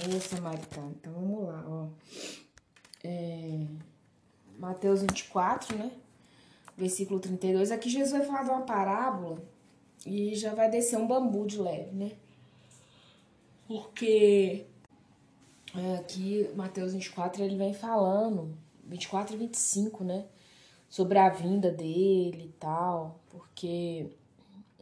Ô, samaritano. Então vamos lá, ó. É, Mateus 24, né? Versículo 32. Aqui Jesus vai falar de uma parábola e já vai descer um bambu de leve, né? Porque é, aqui, Mateus 24, ele vem falando, 24 e 25, né? Sobre a vinda dele e tal. Porque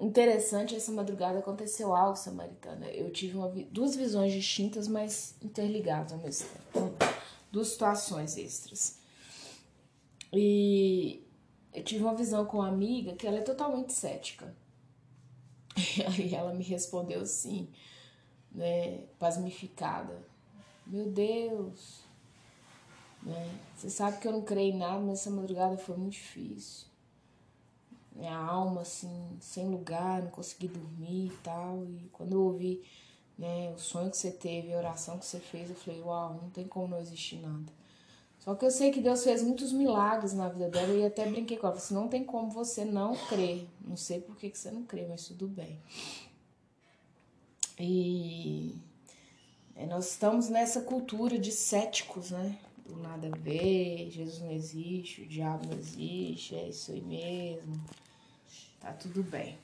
interessante, essa madrugada aconteceu algo, Samaritana. Eu tive uma, duas visões distintas, mas interligadas ao mesmo tempo. Duas situações extras. E eu tive uma visão com uma amiga que ela é totalmente cética. E aí ela me respondeu assim, né, pasmificada. Meu Deus, né? Você sabe que eu não creio em nada, mas essa madrugada foi muito difícil. Minha alma, assim, sem lugar, não consegui dormir e tal. E quando eu ouvi né, o sonho que você teve, a oração que você fez, eu falei, uau, não tem como não existir nada. Só que eu sei que Deus fez muitos milagres na vida dela e até brinquei com ela. Falei, assim, não tem como você não crer. Não sei por que, que você não crê, mas tudo bem. E é, nós estamos nessa cultura de céticos, né? Do nada a ver, Jesus não existe, o diabo não existe, é isso aí mesmo. Tá tudo bem.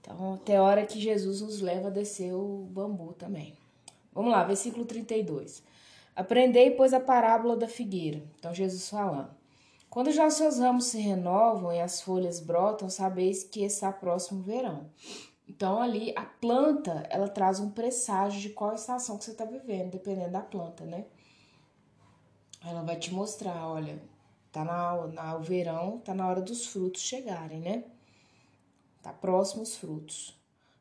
Então, até hora que Jesus nos leva a descer o bambu também. Vamos lá, versículo 32. Aprendei, pois, a parábola da figueira. Então, Jesus falando. Quando já os seus ramos se renovam e as folhas brotam, sabeis que está próximo verão. Então, ali, a planta, ela traz um presságio de qual estação que você está vivendo, dependendo da planta, né? Ela vai te mostrar, olha, tá na, na, o verão, tá na hora dos frutos chegarem, né? Tá próximo os frutos.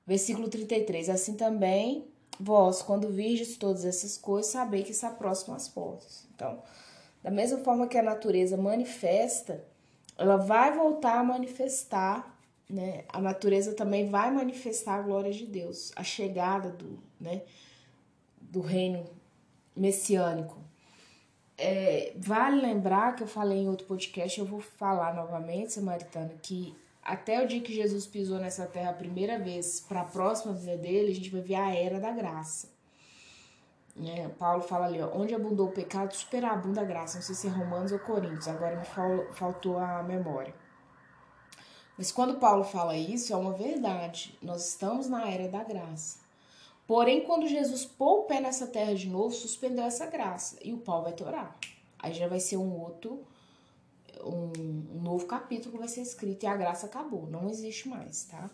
Versículo 33. Assim também Vós, quando virdes todas essas coisas, sabei que está próximo às portas. Então, da mesma forma que a natureza manifesta, ela vai voltar a manifestar, né? A natureza também vai manifestar a glória de Deus, a chegada do, né, do reino messiânico. É, vale lembrar que eu falei em outro podcast, eu vou falar novamente, Samaritana, que até o dia que Jesus pisou nessa terra a primeira vez, para a próxima vida dele, a gente vai ver a era da graça. É, Paulo fala ali, ó, onde abundou o pecado, superabunda a graça. Não sei se é Romanos ou Coríntios, agora me faltou a memória. Mas quando Paulo fala isso, é uma verdade. Nós estamos na era da graça. Porém, quando Jesus pôs o pé nessa terra de novo, suspendeu essa graça. E o pau vai torar. Aí já vai ser um outro um, um novo capítulo vai ser escrito e a graça acabou, não existe mais, tá?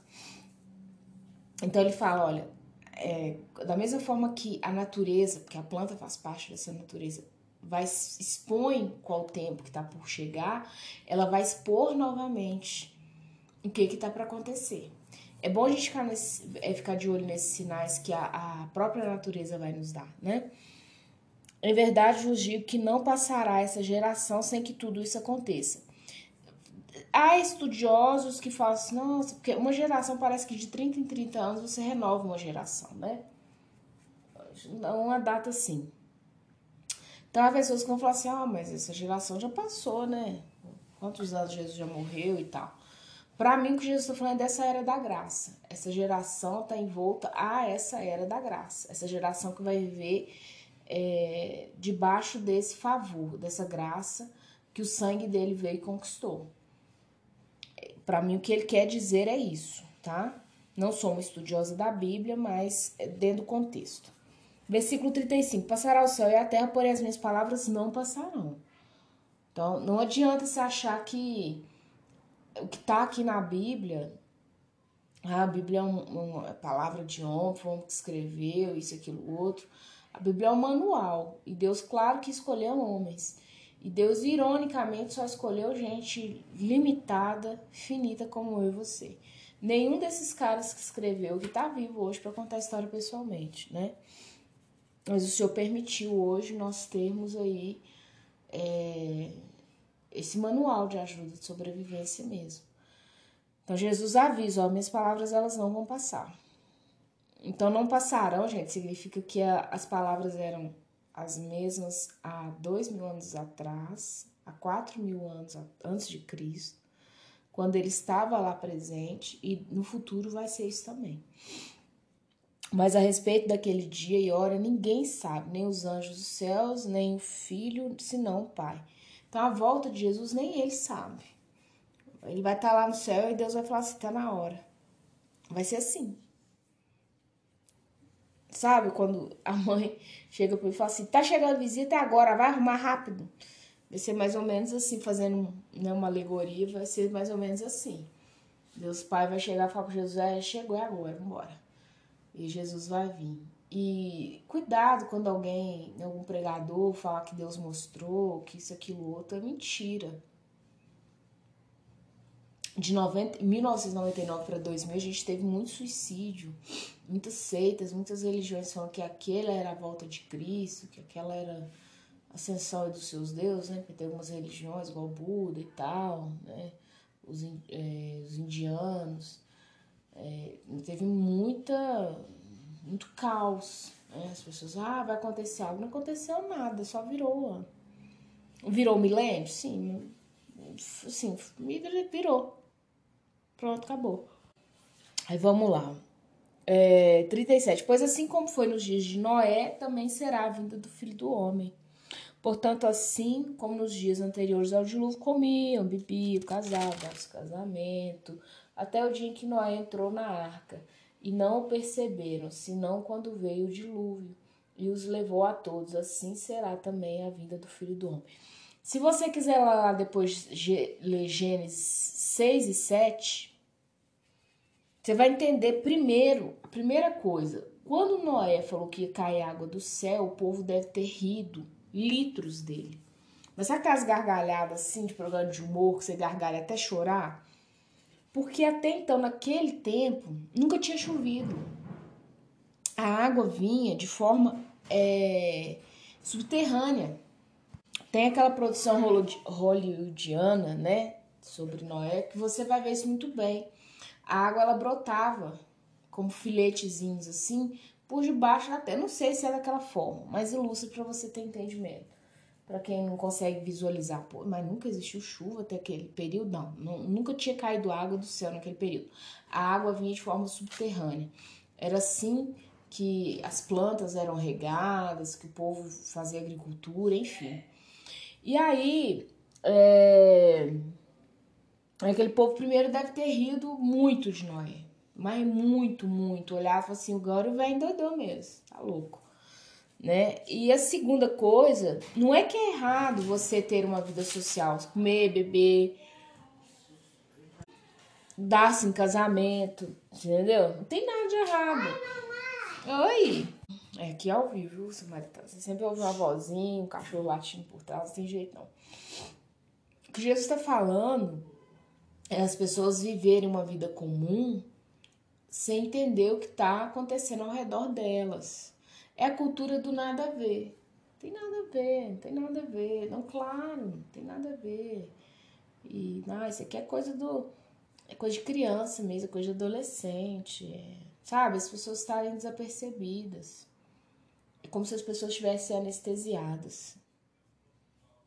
Então ele fala, olha, é, da mesma forma que a natureza, porque a planta faz parte dessa natureza, vai expõe qual tempo que está por chegar, ela vai expor novamente o que que tá para acontecer. É bom a gente ficar, nesse, é, ficar de olho nesses sinais que a, a própria natureza vai nos dar, né? Em verdade vos digo que não passará essa geração sem que tudo isso aconteça. Há estudiosos que falam assim, nossa, porque uma geração parece que de 30 em 30 anos você renova uma geração, né? Uma data assim. Então há pessoas que vão falar assim, ah, mas essa geração já passou, né? Quantos anos Jesus já morreu e tal. Para mim, o que Jesus está falando é dessa era da graça. Essa geração está envolta a essa era da graça. Essa geração que vai viver é, debaixo desse favor, dessa graça que o sangue dele veio e conquistou. Para mim, o que ele quer dizer é isso, tá? Não sou uma estudiosa da Bíblia, mas é dentro do contexto. Versículo 35: Passará o céu e a terra, porém as minhas palavras não passarão. Então, não adianta você achar que o que está aqui na Bíblia, a Bíblia é uma palavra de homem, foi um que escreveu, isso, aquilo, outro. A Bíblia é um manual e Deus, claro que escolheu homens. E Deus, ironicamente, só escolheu gente limitada, finita como eu e você. Nenhum desses caras que escreveu, que está vivo hoje para contar a história pessoalmente, né? Mas o Senhor permitiu hoje nós termos aí é, esse manual de ajuda de sobrevivência mesmo. Então Jesus avisa, ó, minhas palavras elas não vão passar. Então, não passarão, gente, significa que a, as palavras eram as mesmas há dois mil anos atrás, há quatro mil anos antes de Cristo, quando ele estava lá presente, e no futuro vai ser isso também. Mas a respeito daquele dia e hora, ninguém sabe, nem os anjos dos céus, nem o filho, senão o Pai. Então a volta de Jesus nem ele sabe. Ele vai estar lá no céu e Deus vai falar assim: tá na hora. Vai ser assim. Sabe quando a mãe chega para ele e fala assim: tá chegando visita agora, vai arrumar rápido. Vai ser mais ou menos assim, fazendo né, uma alegoria, vai ser mais ou menos assim. Deus Pai vai chegar e falar para Jesus: é, chegou, é agora, vambora e Jesus vai vir. E cuidado quando alguém, algum pregador, falar que Deus mostrou, que isso, aquilo, outro, é mentira. De 90, 1999 para 2000, a gente teve muito suicídio, muitas seitas, muitas religiões falando que aquela era a volta de Cristo, que aquela era a ascensão dos seus deuses, né? Porque tem algumas religiões, igual Buda e tal, né? Os, é, os indianos é, teve muita, muito caos. Né? As pessoas, ah, vai acontecer algo. Não aconteceu nada, só virou. Virou milênio? Sim. Sim, virou. Pronto, acabou. Aí vamos lá. É, 37. Pois assim como foi nos dias de Noé, também será a vinda do filho do homem. Portanto, assim como nos dias anteriores ao dilúvio, comiam, bebiam, casavam, casamento, até o dia em que Noé entrou na arca, e não o perceberam, senão quando veio o dilúvio e os levou a todos. Assim será também a vinda do Filho do Homem. Se você quiser lá depois ler Gênesis 6 e 7, você vai entender primeiro, a primeira coisa, quando Noé falou que ia cair água do céu, o povo deve ter rido litros dele. Mas sabe aquelas gargalhadas assim de programa de humor que você gargalha até chorar? Porque até então, naquele tempo, nunca tinha chovido. A água vinha de forma é, subterrânea. Tem aquela produção hollywoodiana, né? Sobre Noé, que você vai ver isso muito bem. A água ela brotava como filetezinhos assim por debaixo da terra. Não sei se é daquela forma, mas ilustra para você ter entendimento para quem não consegue visualizar, pô, mas nunca existiu chuva até aquele período, não, não, nunca tinha caído água do céu naquele período. A água vinha de forma subterrânea. Era assim que as plantas eram regadas, que o povo fazia agricultura, enfim. E aí, é... aquele povo primeiro deve ter rido muito de Noé, mas muito, muito. Olhava assim, agora o velho doidou mesmo, tá louco né? E a segunda coisa, não é que é errado você ter uma vida social, comer, beber, dar-se em casamento, entendeu? Não tem nada de errado. Oi! É aqui ao vivo, viu, Samaritana? Você sempre ouve uma vozinha, um cachorro latindo por trás, não tem jeito não. O que Jesus está falando é as pessoas viverem uma vida comum sem entender o que está acontecendo ao redor delas. É a cultura do nada a ver. Tem nada a ver, tem nada a ver. Não, claro, tem nada a ver. E, não, isso aqui é coisa do. É coisa de criança mesmo, é coisa de adolescente. É, sabe? As pessoas estarem desapercebidas. É como se as pessoas estivessem anestesiadas.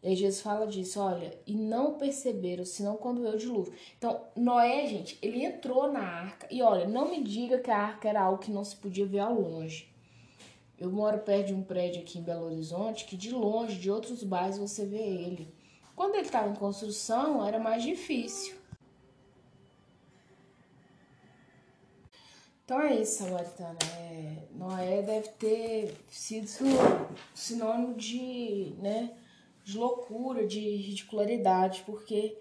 E Jesus fala disso, olha, e não perceberam, senão quando o dilúvio. Então, Noé, gente, ele entrou na arca, e olha, não me diga que a arca era algo que não se podia ver ao longe. Eu moro perto de um prédio aqui em Belo Horizonte que de longe, de outros bairros, você vê ele. Quando ele estava em construção, era mais difícil. Então é isso, Samaritana. É, Deve ter sido sinônimo de, né, de loucura, de ridicularidade, porque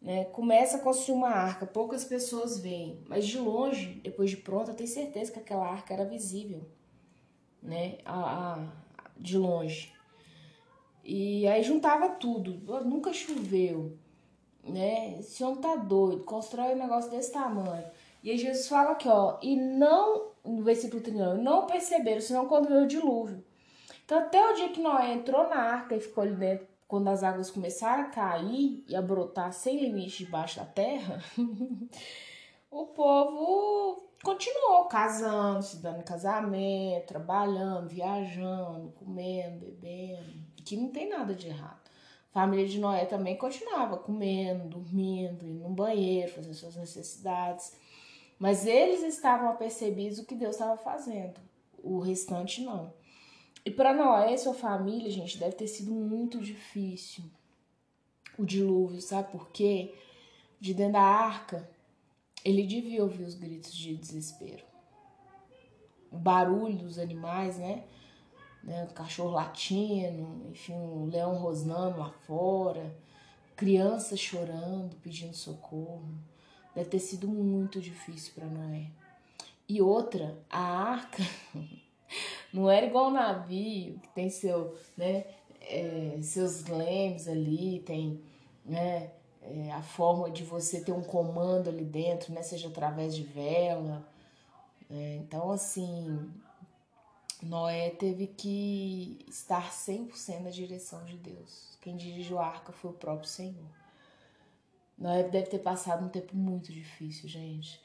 né, começa a construir uma arca, poucas pessoas veem, mas de longe, depois de pronta, tem certeza que aquela arca era visível né? A, a, de longe. E aí juntava tudo. Nunca choveu, né? Esse homem tá doido, constrói um negócio desse tamanho. E aí Jesus fala aqui, ó, e não, no versículo 39, não perceberam, senão quando veio o dilúvio. Então até o dia que Noé entrou na arca e ficou ali dentro, quando as águas começaram a cair e a brotar sem limite debaixo da terra, o povo continuou casando, se dando casamento, trabalhando, viajando, comendo, bebendo, que não tem nada de errado. A família de Noé também continuava comendo, dormindo, indo no banheiro, fazendo suas necessidades. Mas eles estavam apercebidos o que Deus estava fazendo, o restante não. E para Noé e sua família, gente, deve ter sido muito difícil o dilúvio, sabe por quê? De dentro da arca, ele devia ouvir os gritos de desespero. O barulho dos animais, né? né? O cachorro latindo, enfim, o leão rosnando lá fora, crianças chorando, pedindo socorro. Deve ter sido muito difícil para Noé. E outra, a arca não era igual um navio, que tem seu, né, é, seus lemes ali, tem né, é, a forma de você ter um comando ali dentro, né, seja através de vela. É, então, assim, Noé teve que estar 100% na direção de Deus. Quem dirigiu a arca foi o próprio Senhor. Noé deve ter passado um tempo muito difícil, gente.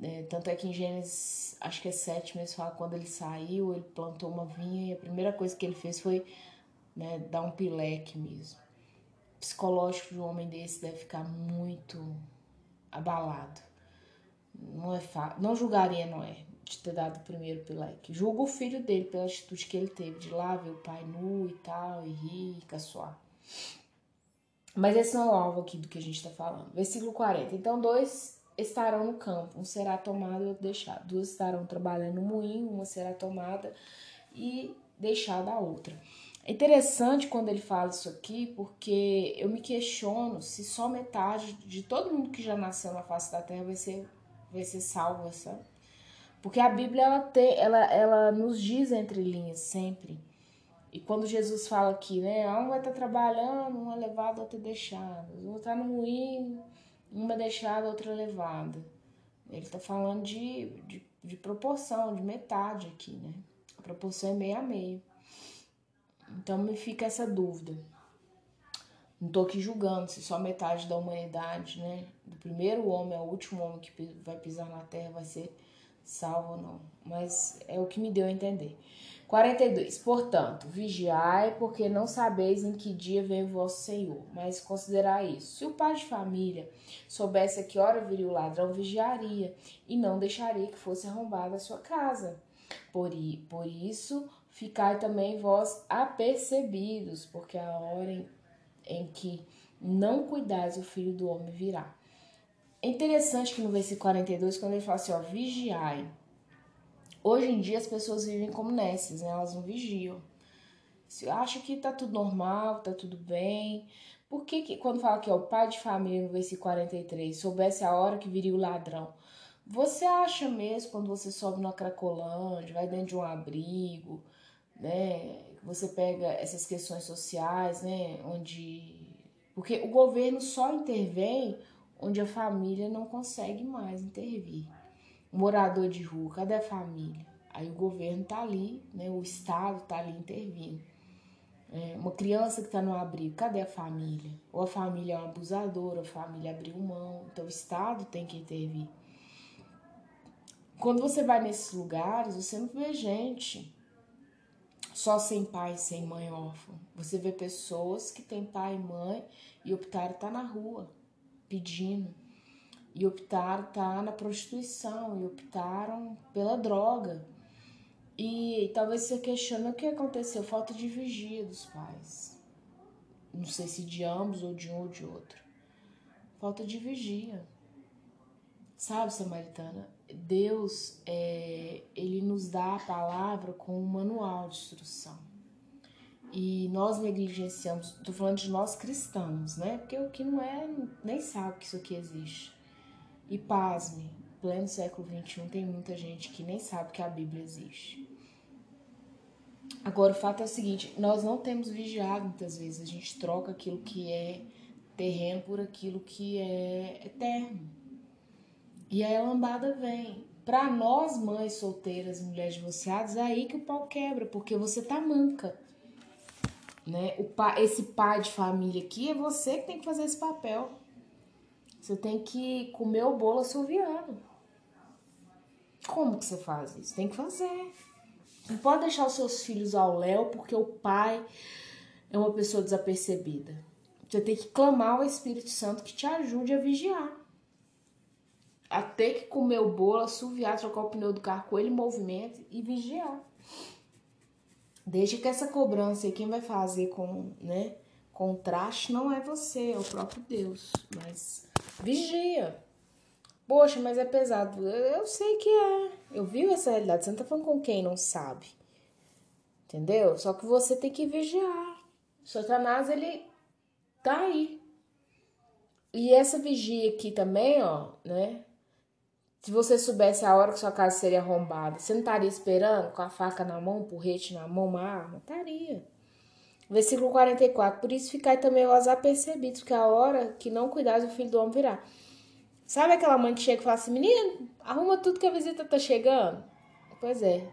É, tanto é que em Gênesis, acho que é 7 mesmo, fala quando ele saiu, ele plantou uma vinha e a primeira coisa que ele fez foi né, dar um pileque mesmo. O psicológico de um homem desse deve ficar muito abalado. Não é fácil. Não julgaria Noé de ter dado o primeiro pileque. Julgo o filho dele pela atitude que ele teve de lá ver o pai nu e tal, e rir e caçoar. Mas esse não é o alvo aqui do que a gente está falando. Versículo 40. Então, dois estarão no campo, um será tomado e outro deixado. Duas estarão trabalhando no moinho, uma será tomada e deixada a outra. É interessante quando ele fala isso aqui, porque eu me questiono se só metade de todo mundo que já nasceu na face da terra vai ser, vai ser salvo, sabe? Porque a Bíblia ela, te, ela, ela nos diz entre linhas sempre e quando Jesus fala aqui, né? Um vai estar tá trabalhando, uma levada, outra deixada. Um está no moinho, uma deixada, outra levada. Ele está falando de, de, de, proporção, de metade aqui, né? A proporção é meio a meio. Então me fica essa dúvida. Não estou aqui julgando se só metade da humanidade, né? Do primeiro homem ao último homem que vai pisar na terra vai ser salvo ou não. Mas é o que me deu a entender. 42. Portanto, vigiai, porque não sabeis em que dia vem o vosso Senhor. Mas considerai isso. Se o pai de família soubesse a que hora viria o ladrão, vigiaria e não deixaria que fosse arrombada a sua casa. Por, por isso, ficai também vós apercebidos, porque a hora em, em que não cuidais, o filho do homem virá. É interessante que no versículo 42, quando ele fala assim, ó, vigiai Hoje em dia as pessoas vivem como nesses, né? Elas não vigiam. Se acha que tá tudo normal, tá tudo bem. Por que, que quando fala que é o pai de família no versículo 43 soubesse a hora que viria o ladrão? Você acha mesmo quando você sobe na Cracolândia, vai dentro de um abrigo, né? Você pega essas questões sociais, né? Onde. Porque o governo só intervém onde a família não consegue mais intervir morador de rua, cadê a família? Aí o governo tá ali, né? O Estado tá ali intervindo. É, uma criança que está no abrigo, cadê a família? Ou a família é um abusador, a família abriu mão, então o Estado tem que intervir. Quando você vai nesses lugares, você não vê gente só sem pai, sem mãe órfã. Você vê pessoas que têm pai e mãe e optaram estar tá na rua pedindo e optaram tá na prostituição e optaram pela droga. E, talvez você questione o que aconteceu, falta de vigia dos pais. Não sei se de ambos ou de um ou de outro. Falta de vigia. Sabe, Samaritana? Deus, é, ele nos dá a palavra com um manual de instrução. E nós negligenciamos, tô falando de nós cristãos, né? Porque o que não é, nem sabe que isso aqui existe. E pasme, pleno século XXI tem muita gente que nem sabe que a Bíblia existe. Agora, o fato é o seguinte: nós não temos vigiado muitas vezes, a gente troca aquilo que é terreno por aquilo que é eterno. E aí a lambada vem. Para nós, mães solteiras, mulheres divorciadas, é aí que o pau quebra, porque você tá manca. Né? O pai, esse pai de família aqui é você que tem que fazer esse papel. Você tem que comer o bolo assoviando. Como que você faz isso? Tem que fazer. Não pode deixar os seus filhos ao léu porque o pai é uma pessoa desapercebida. Você tem que clamar ao Espírito Santo que te ajude a vigiar. a ter que comer o bolo, assoviar, trocar o pneu do carro com ele em movimento e vigiar. Desde que essa cobrança e quem vai fazer com, né, contraste não é você, é o próprio Deus. Mas vigia. Poxa, mas é pesado. Eu sei que é. Eu vi essa realidade. Você não tá falando com quem não sabe. Entendeu? Só que você tem que vigiar. Satanás, ele tá aí. E essa vigia aqui também, ó, né? Se você soubesse a hora que sua casa seria arrombada, você não estaria esperando com a faca na mão, um porrete na mão, uma arma? Estaria. Versículo 44. Por isso ficai também vós apercebidos, que a hora que não cuidares o filho do homem virá. Sabe aquela mãe que chega e fala assim, menino, arruma tudo que a visita tá chegando? Pois é.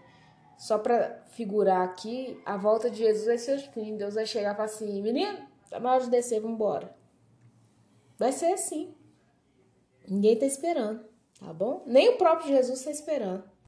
Só para figurar aqui, a volta de Jesus vai ser assim. Deus vai chegar e falar assim, menino, tá na hora de descer, vamos embora. Vai ser assim. Ninguém tá esperando, tá bom? Nem o próprio Jesus tá esperando.